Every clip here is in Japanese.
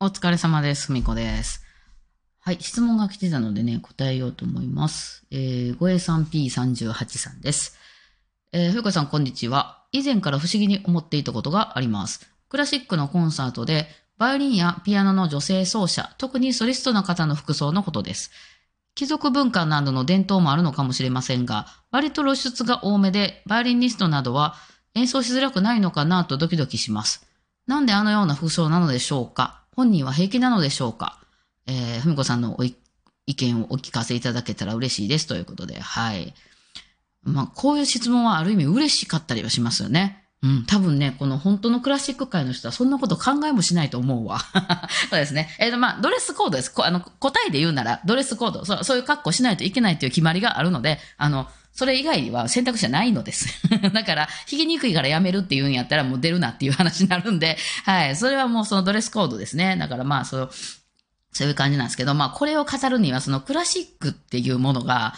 お疲れ様です。ふみこです。はい、質問が来てたのでね、答えようと思います。えー、ごえさん P38 さんです。えー、ふみこさん、こんにちは。以前から不思議に思っていたことがあります。クラシックのコンサートで、バイオリンやピアノの女性奏者、特にソリストの方の服装のことです。貴族文化などの伝統もあるのかもしれませんが、割と露出が多めで、バイオリニストなどは演奏しづらくないのかなとドキドキします。なんであのような服装なのでしょうか？本人は平気なのでしょうか？えー、ふみこさんのお意見をお聞かせいただけたら嬉しいですということで、はい。まあ、こういう質問はある意味嬉しかったりはしますよね。うん、多分ね、この本当のクラシック界の人はそんなこと考えもしないと思うわ。そうですね。えっ、と、まあ、ドレスコードです。こあの、答えで言うなら、ドレスコードそう、そういう格好しないといけないという決まりがあるので、あの、それ以外は選択肢はないのです。だから、弾きにくいからやめるっていうんやったらもう出るなっていう話になるんで、はい。それはもうそのドレスコードですね。だからまあ、そう、そういう感じなんですけど、まあ、これを語るには、そのクラシックっていうものが、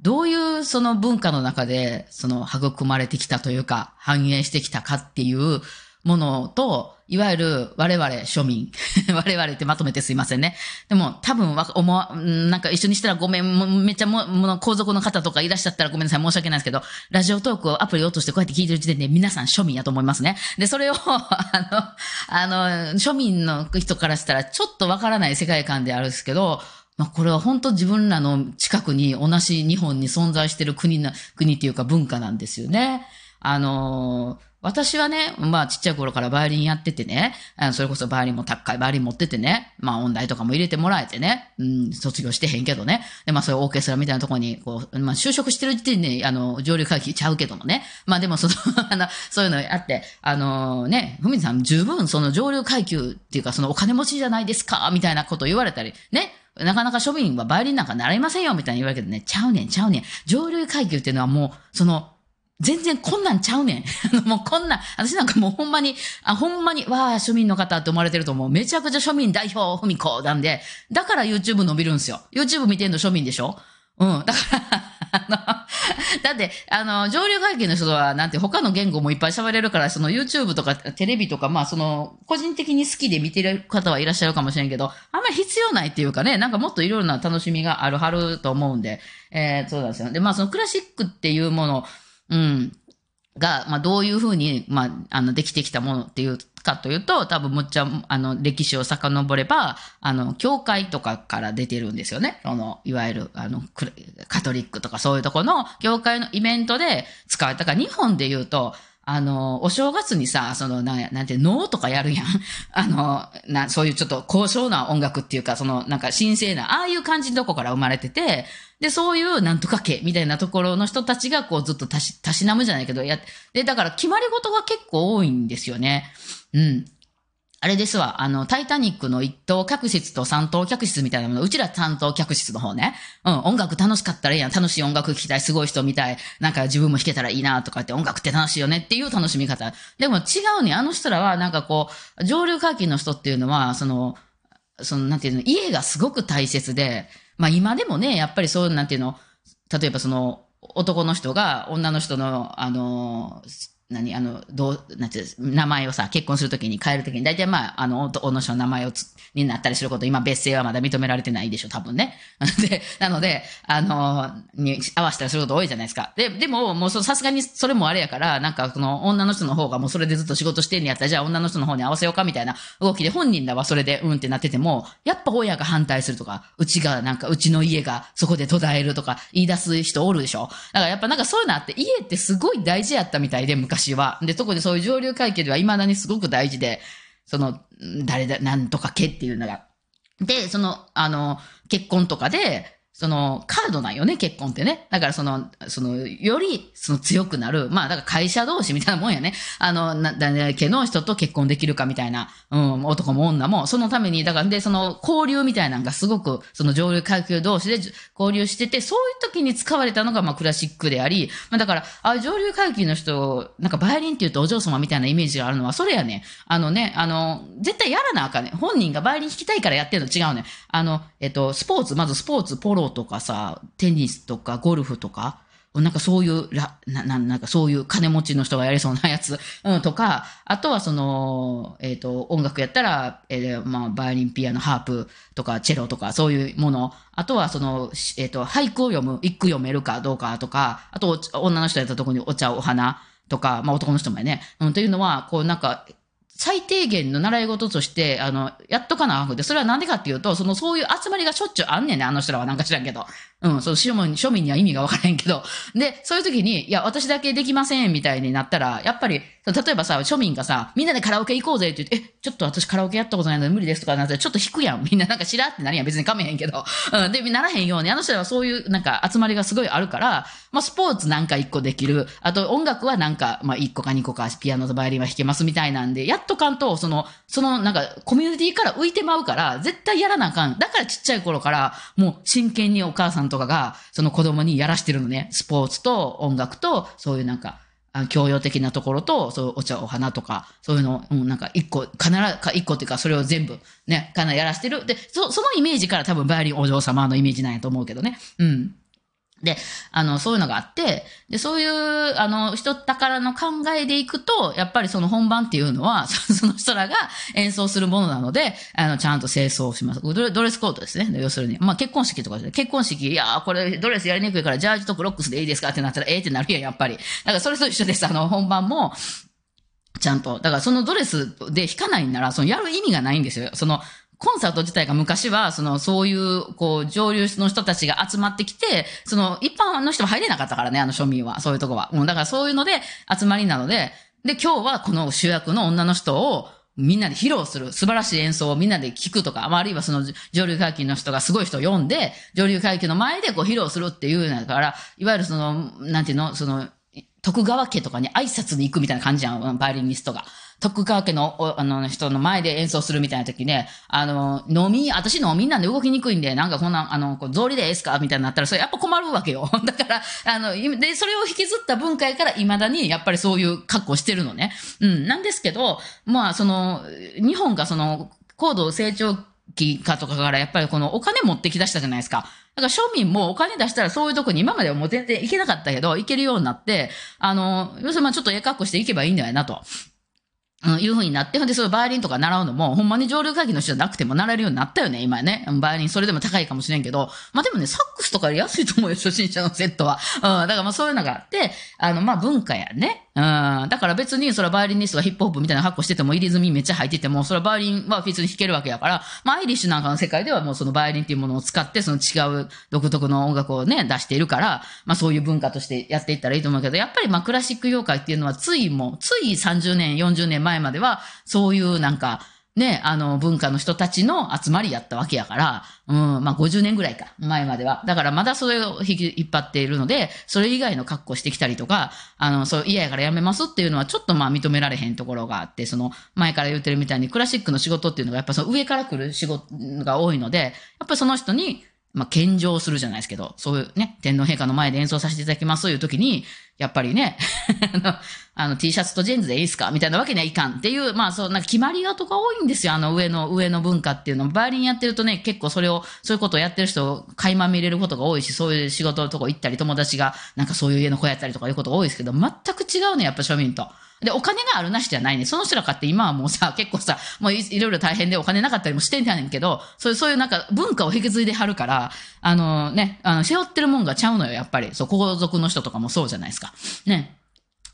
どういうその文化の中で、その育まれてきたというか、反映してきたかっていうものと、いわゆる我々庶民。我々ってまとめてすいませんね。でも多分わ、思わ、なんか一緒にしたらごめん、めっちゃも、も皇族の方とかいらっしゃったらごめんなさい、申し訳ないですけど、ラジオトークをアプリ落としてこうやって聞いてる時点で皆さん庶民やと思いますね。で、それを、あの、あの、庶民の人からしたらちょっとわからない世界観であるんですけど、まあ、これは本当自分らの近くに同じ日本に存在してる国な、国っていうか文化なんですよね。あのー私はね、まあちっちゃい頃からバイオリンやっててね、それこそバイオリンも高いバイオリン持っててね、まあ音大とかも入れてもらえてね、うん、卒業してへんけどね。で、まあそういうオーケストラみたいなところに、こう、まあ就職してる時点で、あの、上流階級ちゃうけどもね。まあでもその、あの、そういうのあって、あのね、ふみさん十分その上流階級っていうかそのお金持ちじゃないですか、みたいなこと言われたり、ね。なかなか庶民はバイオリンなんか習いませんよ、みたいに言われるけどね、ちゃうねん、ちゃうねん。上流階級っていうのはもう、その、全然こんなんちゃうねん。あの、もうこんな、私なんかもうほんまに、あ、ほんまに、わあ、庶民の方って思われてると思う。めちゃくちゃ庶民代表、ふみこなんで、だから YouTube 伸びるんすよ。YouTube 見てんの庶民でしょ？うん。だから、あの、だって、あの、上流階級の人は、なんて、他の言語もいっぱい喋れるから、その YouTube とかテレビとか、まあ、その、個人的に好きで見てる方はいらっしゃるかもしれんけど、あんまり必要ないっていうかね、なんかもっといろいろな楽しみがあるはると思うんで、えー、そうなんですよ。で、まあ、そのクラシックっていうもの、うん、が、まあ、どういうふうに、まあ、あの、できてきたものっていうかというと、多分むっちゃ、あの、歴史を遡れば、あの、教会とかから出てるんですよね。その、いわゆる、あの、カトリックとかそういうとこの、教会のイベントで使われたから、日本で言うと、あの、お正月にさ、その、なんなんて、能とかやるやん。あの、な、そういうちょっと高尚な音楽っていうか、その、なんか神聖な、ああいう感じのとこから生まれてて、で、そういうなんとか家みたいなところの人たちがこうずっとたし、たしなむじゃないけど、や、で、だから決まり事が結構多いんですよね。うん。あれですわ、あの、タイタニックの一等客室と三等客室みたいなもの、うちら三等客室の方ね。うん、音楽楽しかったらいいやん。楽しい音楽聴きたい、すごい人みたい。なんか自分も弾けたらいいなとかって音楽って楽しいよねっていう楽しみ方。でも違うね。あの人らはなんかこう、上流階級の人っていうのは、その、その、なんていうの、家がすごく大切で、まあ今でもね、やっぱりそう、なんていうの、例えばその、男の人が女の人の、あの、何あの、どう、なんていう、名前をさ、結婚するときに変えるときに、大体まあ、あの、男の人の名前をつ、になったりすること、今別姓はまだ認められてないでしょ、多分ね。で、なので、あの、に合わせたりすること多いじゃないですか。で、でも、もうさすがにそれもあれやから、なんか、その、女の人の方がもうそれでずっと仕事してんやったら、じゃあ女の人の方に合わせようか、みたいな動きで、本人らはそれで、うんってなってても、やっぱ親が反対するとか、うちが、なんか、うちの家がそこで途絶えるとか、言い出す人おるでしょ。だからやっぱなんかそういうのあって、家ってすごい大事やったみたいで、昔は。で、特にそういう上流階級では未だにすごく大事で、その、誰だ、なんとか家っていうのが。で、その、あの、結婚とかで、その、カードなんよね、結婚ってね。だからその、その、より、その強くなる。まあ、だから会社同士みたいなもんやね。あの、な、だね、家の人と結婚できるかみたいな、うん、男も女も、そのために、だから、で、その、交流みたいなのがすごく、その上流階級同士で交流してて、そういう時に使われたのが、まあ、クラシックであり、まあ、だから、あ、上流階級の人、なんか、バイオリンって言うとお嬢様みたいなイメージがあるのは、それやね。あのね、あの、絶対やらなあかんね。本人がバイオリン弾きたいからやってるの違うね。あの、えっと、スポーツ、まずスポーツ、ポロとかさ、テニスとか、ゴルフとか、なんかそういう、な、ななんかそういう金持ちの人がやりそうなやつ、うん、とか、あとはその、えっ、と、音楽やったら、えーまあ、バイオリン、ピアノ、ハープとか、チェロとか、そういうもの。あとはその、えっ、と、俳句を読む、一句読めるかどうかとか、あと、女の人やったとこにお茶、お花とか、まあ男の人もやね。うん、というのは、こうなんか、最低限の習い事として、あの、やっとかなあかんくて、それはなんでかっていうと、その、そういう集まりがしょっちゅうあんねんね、あの人らはなんか知らんけど。うん、その庶民、庶民には意味がわからへんけど。で、そういう時に、いや、私だけできません、みたいになったら、やっぱり、例えばさ、庶民がさ、みんなでカラオケ行こうぜって言って、え、ちょっと私カラオケやったことないので無理ですとかなったら、ちょっと引くやん。みんななんかしらってなるやん。別にかめへんけど。うん、で、ならへんように、あの人はそういうなんか集まりがすごいあるから、まあ、スポーツなんか一個できる。あと、音楽はなんか、まあ、一個か二個か、ピアノとバイオリンは弾けますみたいなんで、やっとかんと、その、その、なんか、コミュニティから浮いてまうから、絶対やらなあかん。だからちっちゃい頃から、もう真剣にお母さんとかが、その子供にやらしてるのね。スポーツと音楽と、そういうなんか、あ教養的なところと、そういうお茶、お花とか、そういうの、うん、なんか一個、必ず、か一個っていうか、それを全部、ね、かなりやらしてる。で、そ、そのイメージから多分、バイオリンお嬢様のイメージなんやと思うけどね。うん。で、あの、そういうのがあって、で、そういう、あの、人宝の考えでいくと、やっぱりその本番っていうのは、その人らが演奏するものなので、あの、ちゃんと清掃します。ドレスコードですね。要するに。まあ、結婚式とかで、結婚式、いやーこれドレスやりにくいから、ジャージとクロックスでいいですか？ってなったら、ええってなるやん、やっぱり。だから、それと一緒です。あの、本番も、ちゃんと。だから、そのドレスで弾かないんなら、そのやる意味がないんですよ。その、コンサート自体が昔は、その、そういう、こう、上流の人たちが集まってきて、その、一般の人は入れなかったからね、あの庶民は、そういうとこは。もう、だからそういうので、集まりなので、で、今日はこの主役の女の人を、みんなで披露する、素晴らしい演奏をみんなで聞くとか、あ、るいはその上流階級の人がすごい人を呼んで、上流階級の前でこう披露するっていうのだから、いわゆるその、なんていうの、その、徳川家とかに挨拶に行くみたいな感じやん、バイオリニストが。徳川家のあの人の前で演奏するみたいな時ね、あの、飲み、私飲みなんで動きにくいんで、なんかこんな、あの、こう草履でええっすか？みたいになったら、それやっぱ困るわけよ。だから、あの、で、それを引きずった文化やから、未だにやっぱりそういう格好してるのね。うん。なんですけど、まあ、その、日本がその、高度成長期かとかから、やっぱりこのお金持ってき出したじゃないですか。だから庶民もお金出したらそういうとこに今まではもう全然行けなかったけど、行けるようになって、あの、要するにまあちょっとええ格好して行けばいいんだよなと。うん、いう風になって、ほんで、そうバイオリンとか習うのも、ほんまに上流会議の人じゃなくても習えるようになったよね、今ね。バイオリン、それでも高いかもしれんけど、まあでもね、サックスとかより安いと思うよ、初心者のセットは。うん、だからまあそういうのがあって、あの、まあ文化やね。うん、だから別に、それバイオリニストがヒップホップみたいな格好してても、入れ墨めっちゃ入ってても、それバイオリンは別に弾けるわけやから、まあアイリッシュなんかの世界ではもうそのバイオリンっていうものを使って、その違う独特の音楽をね、出しているから、まあそういう文化としてやっていったらいいと思うけど、やっぱりまあクラシック業界っていうのは、ついも、つい30年、40年前前までは、そういうなんか、ね、あの、文化の人たちの集まりやったわけやから、うん、まあ50年ぐらいか、前までは。だからまだそれを引き引っ張っているので、それ以外の格好してきたりとか、あの、そう嫌やからやめますっていうのはちょっとまあ認められへんところがあって、その前から言ってるみたいにクラシックの仕事っていうのがやっぱその上から来る仕事が多いので、やっぱりその人に、まあ、献上するじゃないですけど、そういうね、天皇陛下の前で演奏させていただきますという時に、やっぱりね、あの、T シャツとジーンズでいいですか？みたいなわけにはいかんっていう、まあそう、なんか決まりがとか多いんですよ。あの上の、上の文化っていうの。バイオリンやってるとね、結構それを、そういうことをやってる人垣間見れることが多いし、そういう仕事のとこ行ったり、友達がなんかそういう家の子やったりとかいうことが多いですけど、全く違うね、やっぱ庶民と。で、お金があるなしじゃないね。その人らかって今はもうさ、結構さ、もういろいろ大変でお金なかったりもしてんやねんけど、そういう、そういうなんか文化を引き継いではるから、あのね、あの、背負ってるもんがちゃうのよ、やっぱり。そう、皇族の人とかもそうじゃないですか。ね。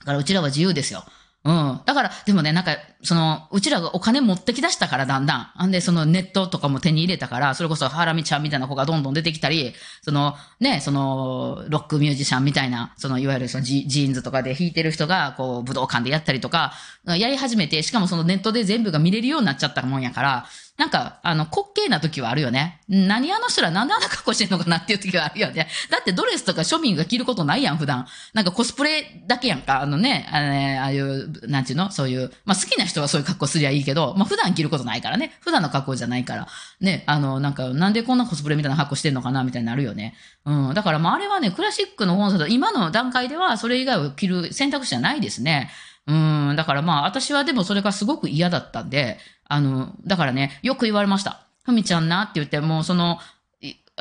だからうちらは自由ですよ。うん。だから、でもね、なんか、その、うちらがお金持ってき出したから、だんだん。あんで、そのネットとかも手に入れたから、それこそハラミちゃんみたいな子がどんどん出てきたり、その、ね、その、ロックミュージシャンみたいな、その、いわゆるそのジジーンズとかで弾いてる人が、こう、武道館でやったりとか、やり始めて、しかもそのネットで全部が見れるようになっちゃったもんやから、なんか、あの、滑稽な時はあるよね。何あの人らなんであんな格好してんのかなっていう時はあるよね。だってドレスとか庶民が着ることないやん、普段。なんかコスプレだけやんか。あのね、あね、ああいう、なんちゅうの？そういう、まあ好きな人はそういう格好すりゃいいけど、まあ普段着ることないからね。普段の格好じゃないから。ね、あの、なんか、なんでこんなコスプレみたいな格好してんのかなみたいになるよね。うん。だからまああれはね、クラシックのコンサート、今の段階ではそれ以外を着る選択肢はないですね。うん。だからまあ私はでもそれがすごく嫌だったんで、あの、だからね、よく言われました。ふみちゃんなって言って、もうその、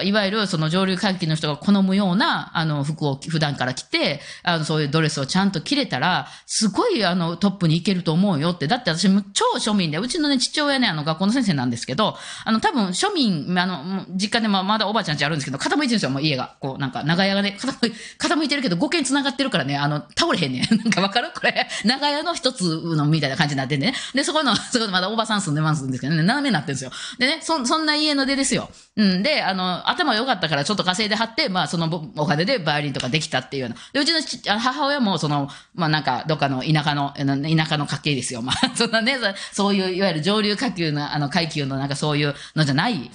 いわゆるその上流階級の人が好むような、あの、服を普段から着て、あの、そういうドレスをちゃんと着れたら、すごい、あの、トップに行けると思うよって。だって私も超庶民で、うちのね、父親ね、あの、学校の先生なんですけど、あの、多分庶民、あの、実家でままだおばあちゃんちあるんですけど、傾いてるんですよ、もう家が。こう、なんか、長屋がね、傾い傾いてるけど、5軒繋がってるからね、あの、倒れへんねん。なんかわかる？これ、長屋の一つのみたいな感じになってんね。で、そこの、そこのまだおばさん住んでますんですけどね、斜めになってるんですよ。でね、そ、そんな家の出ですよ。うん。で、あの、頭良かったからちょっと稼いで貼って、まあ、そのお金でバイオリンとかできたっていうような。で、うちの母親も、その、まあ、なんか、どっかの田舎の、田舎の家系ですよ。まあ、そんなね、そういう、いわゆる上流下級の、あの、階級のなんかそういうのじゃない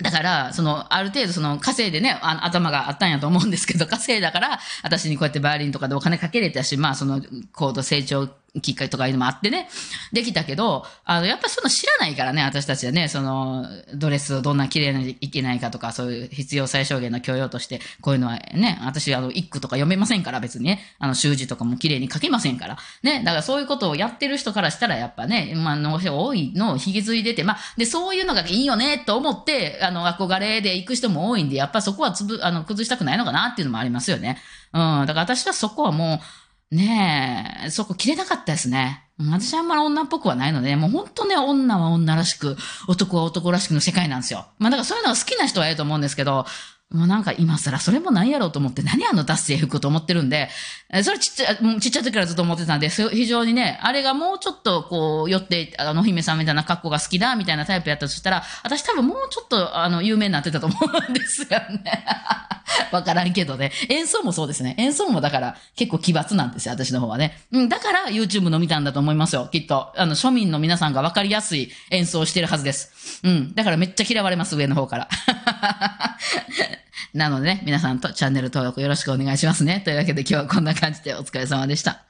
だから、その、ある程度、その、稼いでね、あ頭があったんやと思うんですけど、稼いだから、私にこうやってバイオリンとかでお金かけれたし、まあ、その、高度成長きっかけとかいうのもあってね、できたけど、あの、やっぱその知らないからね、私たちはね、その、ドレスをどんな綺麗にいけないかとか、そういう必要最小限の教養として、こういうのはね、私、あの、一句とか読めませんから、別にね、あの、習字とかも綺麗に書けませんから。ね、だからそういうことをやってる人からしたら、やっぱね、まあ、の多いのを引き継いでて、まあ、で、そういうのがいいよね、と思って、あの、憧れで行く人も多いんで、やっぱそこはつぶ、あの、崩したくないのかなっていうのもありますよね。うん、だから私はそこはもう、ねえ、そこ切れなかったですね。私はあんまり女っぽくはないので、もう本当ね、女は女らしく、男は男らしくの世界なんですよ。まあだからそういうのが好きな人はいると思うんですけど、もうなんか今更それもないやろうと思って、何あの脱製服と思ってるんで、それちっちゃ、ちっちゃい時からずっと思ってたんで、非常にね、あれがもうちょっとこう、寄って、あの、お姫さんみたいな格好が好きだ、みたいなタイプやったとしたら、私多分もうちょっと、あの、有名になってたと思うんですよね。わからんけどね。演奏もそうですね。演奏もだから結構奇抜なんですよ、私の方はね。うん、だから YouTube の見たんだと思いますよ、きっと。あの、庶民の皆さんがわかりやすい演奏をしてるはずです。うん。だからめっちゃ嫌われます、上の方から。なのでね、皆さんとチャンネル登録よろしくお願いしますね。というわけで今日はこんな感じでお疲れ様でした。